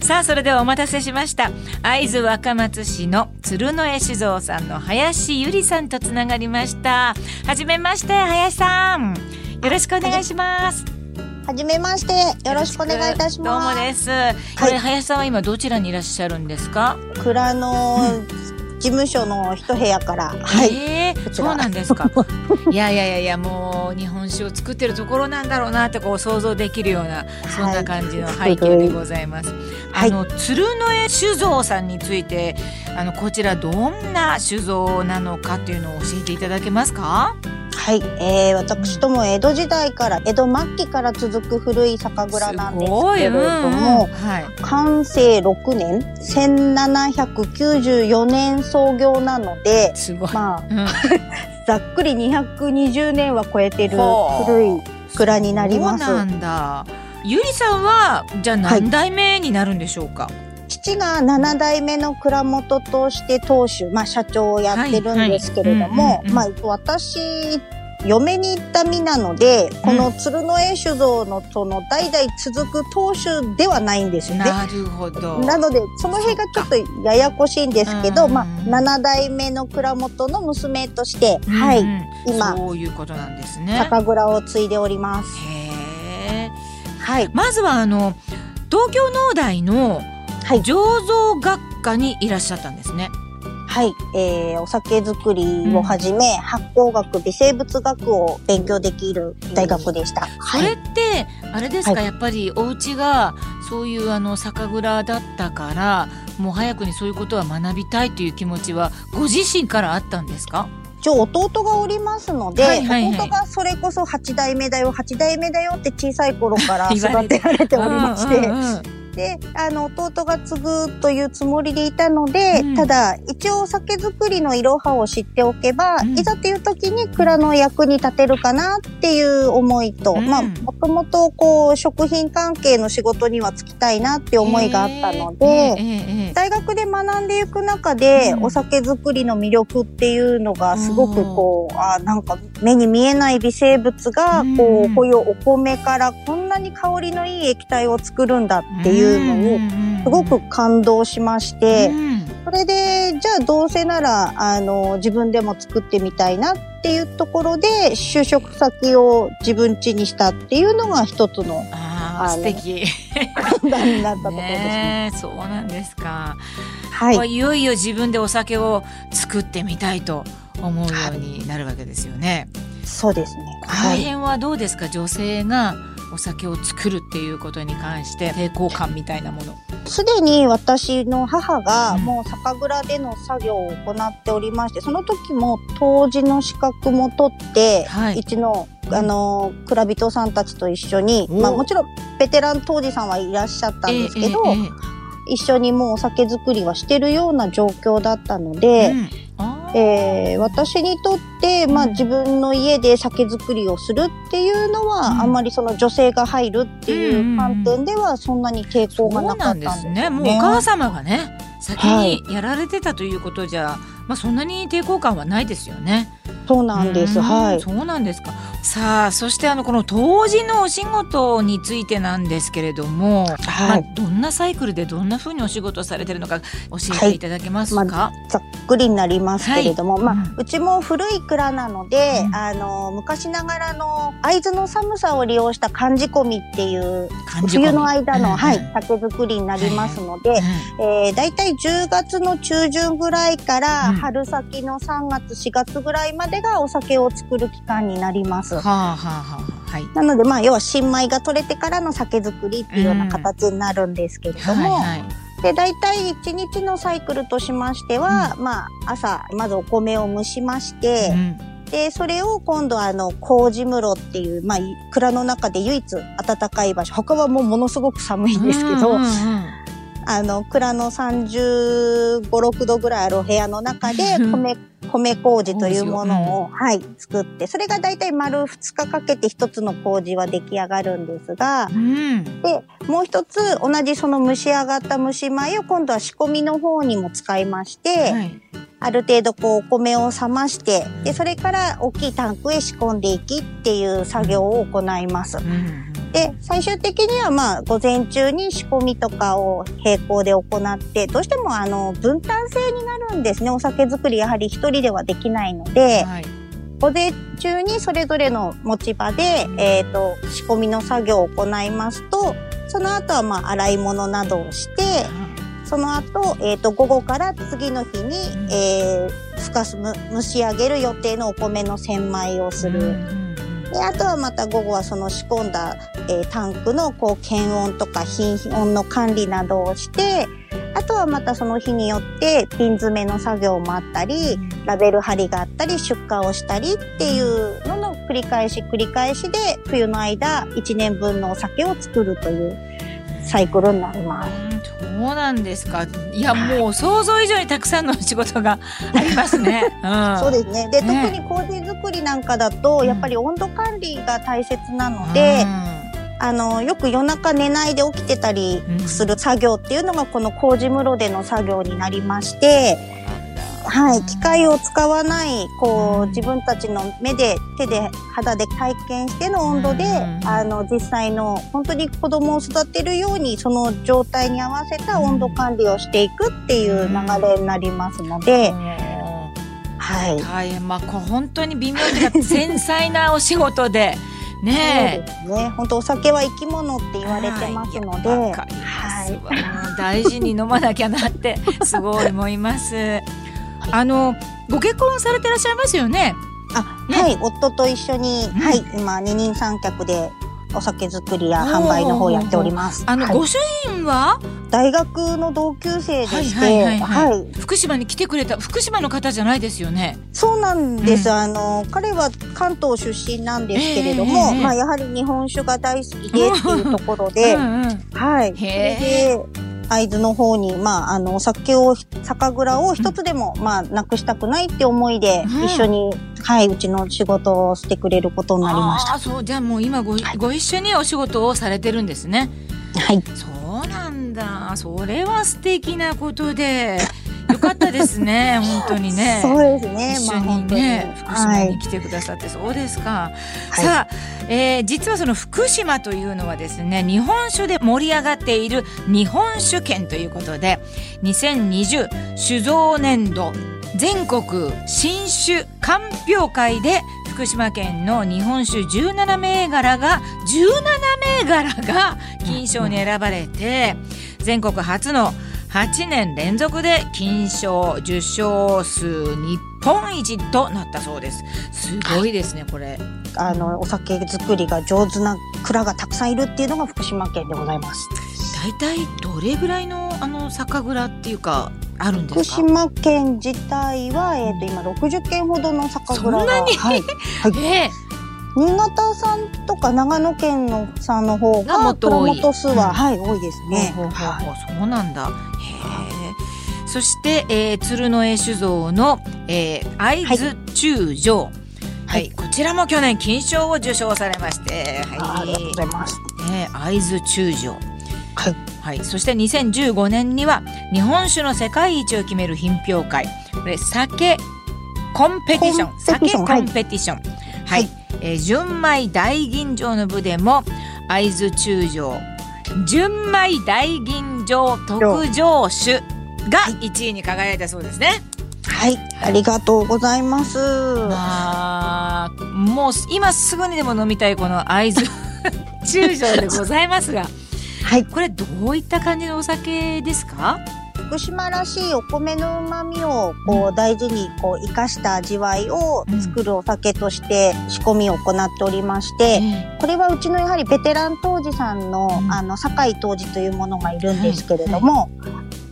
さあそれではお待たせしました。会津若松市の鶴野酒造さんの林ゆりさんとつながりました。はじめまして林さん。よろしくお願いします。はじめまして。よろしくお願いいたします。どうもです、これ林さんは今どちらにいらっしゃるんですか？蔵の事務所の一部屋から、はい、えー、そうなんですか。いやいやいやいやもう日本酒を作ってるところなんだろうなってこう想像できるようなそんな感じの背景でございます。はい、あの鶴の酒造さんについてあのこちらどんな酒造なのかっていうのを教えていただけますか？はい、えー、私ども江戸時代から江戸末期から続く古い酒蔵なんですけれども、うん。はい、完成6年1794年創業なのでまあ、うん、ざっくり220年は超えてる古い蔵になります。そうなんだ。ゆりさんはじゃあ何代目になるんでしょうか、はい父が7代目の蔵元として当主、まあ、社長をやってるんですけれども、まあ、私嫁に行った身なので、この鶴の絵酒造のその代々続く当主ではないんですよね。なるほど。なので、その辺がちょっとややこしいんですけど、まあ、7代目の蔵元の娘として、はい、今、そういうことなんですね。酒蔵を継いでおります。へえ。はい。まずは、あの、東京農大の醸造学科にいらっしゃったんですね。はい、えー、お酒作りをはじめ、うん、発酵学、微生物学を勉強できる大学でした。それって、あれですか、はい、やっぱりお家がそういうあの酒蔵だったから、もう早くにそういうことは学びたいという気持ちはご自身からあったんですか？一応弟がおりますので、はいはいはい、弟がそれこそ8代目だよ8代目だよって小さい頃から 育てられておりまして、で、あの、弟が継ぐというつもりでいたので、うん、ただ、一応酒造りのいろはを知っておけば、うん、いざという時に蔵の役に立てるかなっていう思いと、うん、まあ、もともとこう、食品関係の仕事には就きたいなって思いがあったので、大学で学んでいく中で、お酒造りの魅力っていうのがすごくこう、あなんか目に見えない微生物が、こう、こういうお米からこんなに香りのいい液体を作るんだっていうのにすごく感動しまして、それでじゃあどうせならあの自分でも作ってみたいなっていうところで就職先を自分家にしたっていうのが一つのあ素敵判断になったところですね。そうなんですか。はい。いよいよ自分でお酒を作ってみたいと思うようになるわけですよね。そうですね。この辺はどうですか、女性がお酒を作るっていうことに関して抵抗感みたいなもの。すでに私の母がもう酒蔵での作業を行っておりまして、その時も当時の資格も取って、はい、一のあの蔵人さんたちと一緒に、まあ、もちろんベテラン当時さんはいらっしゃったんですけど、えーえー、一緒にもうお酒作りはしてるような状況だったので、うんえー、私にとって、まあ、自分の家で酒造りをするっていうのは、うん、あんまりその女性が入るっていう観点ではそんなに抵抗がなかったんですね。もうお母様がね先にやられてたということじゃ、はい、まあ、そんなに抵抗感はないですよね。そうなんです。はい。そうなんですか。さあ、そしてあのこの当時のお仕事についてなんですけれども、はい、まあ、どんなサイクルでどんなふうにお仕事されてるのか教えていただけますか？はい。まあ、ざっくりになりますけれども、はい、まあ、うちも古い蔵なので、うん、あの昔ながらの会津の寒さを利用した寒仕込みっていう冬の間の、うん、はい、酒造りになりますので、うん、えー、だいたい10月の中旬ぐらいから春先の3月4月ぐらいまでがお酒を作る期間になります。はあはあはあ、はい。なので、まあ、要は新米が取れてからの酒造りっていうような形になるんですけれども、うんはいはい、で、大体1日のサイクルとしましては、うん、まあ、朝、まずお米を蒸しまして、うんで、それを今度あの、麹室っていう、まあ、蔵の中で唯一暖かい場所。他はもうものすごく寒いんですけど、うんうんうん、あの、蔵の35、6度ぐらいあるお部屋の中で米、米麹というものを、はい、作って、それがだいたい丸2日かけて一つの麹は出来上がるんですが、うん、で、もう一つ同じその蒸し上がった蒸し米を今度は仕込みの方にも使いまして、はい、ある程度こうお米を冷まして、で、それから大きいタンクへ仕込んでいきっていう作業を行います。うんで、最終的にはまあ、午前中に仕込みとかを並行で行って、どうしてもあの、分担制になるんですね。お酒作りやはり一人ではできないので、はい、午前中にそれぞれの持ち場で、えっ、ー、と、仕込みの作業を行いますと、その後はまあ、洗い物などをして、その後、えっ、ー、と、午後から次の日に、えー、ふかす、蒸し上げる予定のお米の千枚をする。であとはまた午後はその仕込んだ、えー、タンクのこう検温とか品温の管理などをしてあとはまたその日によってピン詰めの作業もあったりラベル貼りがあったり出荷をしたりっていうのの繰り返し繰り返しで冬の間1年分のお酒を作るというサイクルになります。そうなんですか。いや、もう想像以上にたくさんの仕事がありますね。うん、そうですね。で、ね、特に麹作りなんかだと、やっぱり温度管理が大切なので、うん、あの、よく夜中寝ないで起きてたりする作業っていうのが、この麹室での作業になりまして、はい、機械を使わない、こう、自分たちの目で、手で、肌で体験しての温度で、あの、実際の、本当に子供を育てるように、その状態に合わせた温度管理をしていくっていう流れになりますので、はい。大変、まあ、本当に微妙に繊細なお仕事で、ねそうですね。本当お酒は生き物って言われてますので、はい、大事に飲まなきゃなってすごい思います。あのご結婚されてらっしゃいますよね。あ、ね、はい、夫と一緒に、うん、はい、今二人三脚でお酒作りや販売の方やっております。あの、はい、ご主人は？大学の同級生でして、はい、はい、福島に来てくれた福島の方じゃないですよね？そうなんです。うん、あの彼は関東出身なんですけれども、えー、まあやはり日本酒が大好きでっていうところで、うんうん、はい。それで会津の方に、まあ、あの、お酒を、酒蔵を一つでも、まあ、なくしたくないって思いで、一緒に、はい、うちの仕事をしてくれることになりました。あそう、じゃあもう今ご、はい、ご一緒にお仕事をされてるんですね。はい。そうなんだ。それは素敵なことで。よかったですね、本当にね。そうですね。一緒にね、まあ、福島に来てくださって、はい、そうですか。はい、さあ、えー、実はその福島というのはですね、日本酒で盛り上がっている日本酒県ということで、2020酒造年度全国新酒鑑評会で福島県の日本酒17銘柄が17銘柄が金賞に選ばれて全国初の8年連続で金賞受賞数日本一となったそうです。すごいですね、これ。あのお酒作りが上手な蔵がたくさんいるっていうのが福島県でございます。大体どれぐらいのあの酒蔵っていうかあるんですか？福島県自体は、えーと、今60軒ほどの酒蔵が。そんなに、はい、はい。えー新潟さんとか長野県のさんの方がもっと多い元数は、うん、はい多いですね。ほうほうほうそうなんだ。へえ。そして、えー、鶴の絵酒造の、えー、会津中将、はい、はい、こちらも去年金賞を受賞されまして、はい、ありがとうございます。ね、会津中将。はい。はい、そして2015年には日本酒の世界一を決める品評会。これ酒コンペティション、酒コンペティション。はい、はいえー、純米大吟醸の部でも会津中将純米大吟醸特上酒が1位に輝いたそうですね。はい、ありがとうございます。まあ、もう今すぐにでも飲みたいこの会津中将でございますが、はい、これどういった感じのお酒ですか？福島らしいお米の旨味をこう大事にこう生かした味わいを作るお酒として仕込みを行っておりまして、これはうちのやはりベテラン杜氏さんの、あの、酒井杜氏というものがいるんですけれども、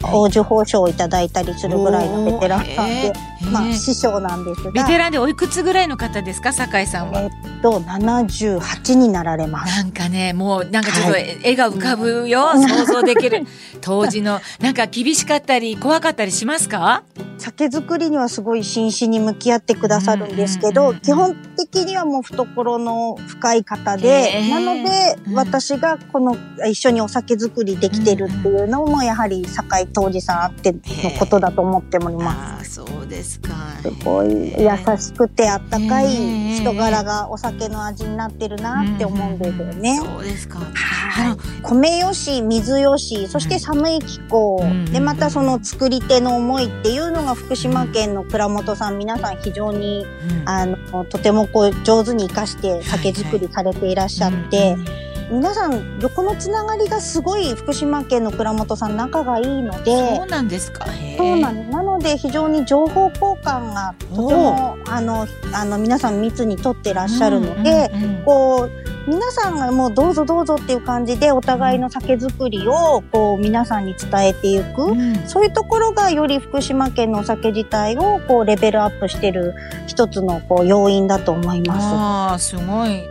宝珠報奨をいただいたりするぐらいのベテランさんで、まあ師匠なんですが。ベテランでおいくつぐらいの方ですか、酒井さんは。えっと、78になられます。なんかね、もうなんかちょっと絵が浮かぶよ、はい、想像できる。当時の、なんか厳しかったり怖かったりしますか？酒造りにはすごい真摯に向き合ってくださるんですけど、基本的にはもう懐の深い方で、なので、私がこの一緒にお酒造りできてるっていうのもやはり酒井当時さんあってのことだと思っております。ですか。すごい優しくてあったかい人柄がお酒の味になってるなって思うんですよね。そうですか。はい。米よし、水よし、そして寒い気候、で、またその作り手の思いっていうのが福島県の倉本さん、皆さん非常に、あの、とてもこう上手に活かして酒造りされていらっしゃって、皆さん横のつながりがすごい福島県の倉本さん仲がいいので。そうなんですか？そうなんなので非常に情報交換がとてもあのあの皆さん密にとってらっしゃるので、うんうんうん、こう皆さんがもうどうぞどうぞっていう感じでお互いの酒造りをこう皆さんに伝えていく、うん、そういうところがより福島県のお酒自体をこうレベルアップしてる一つのこう要因だと思います。あすごい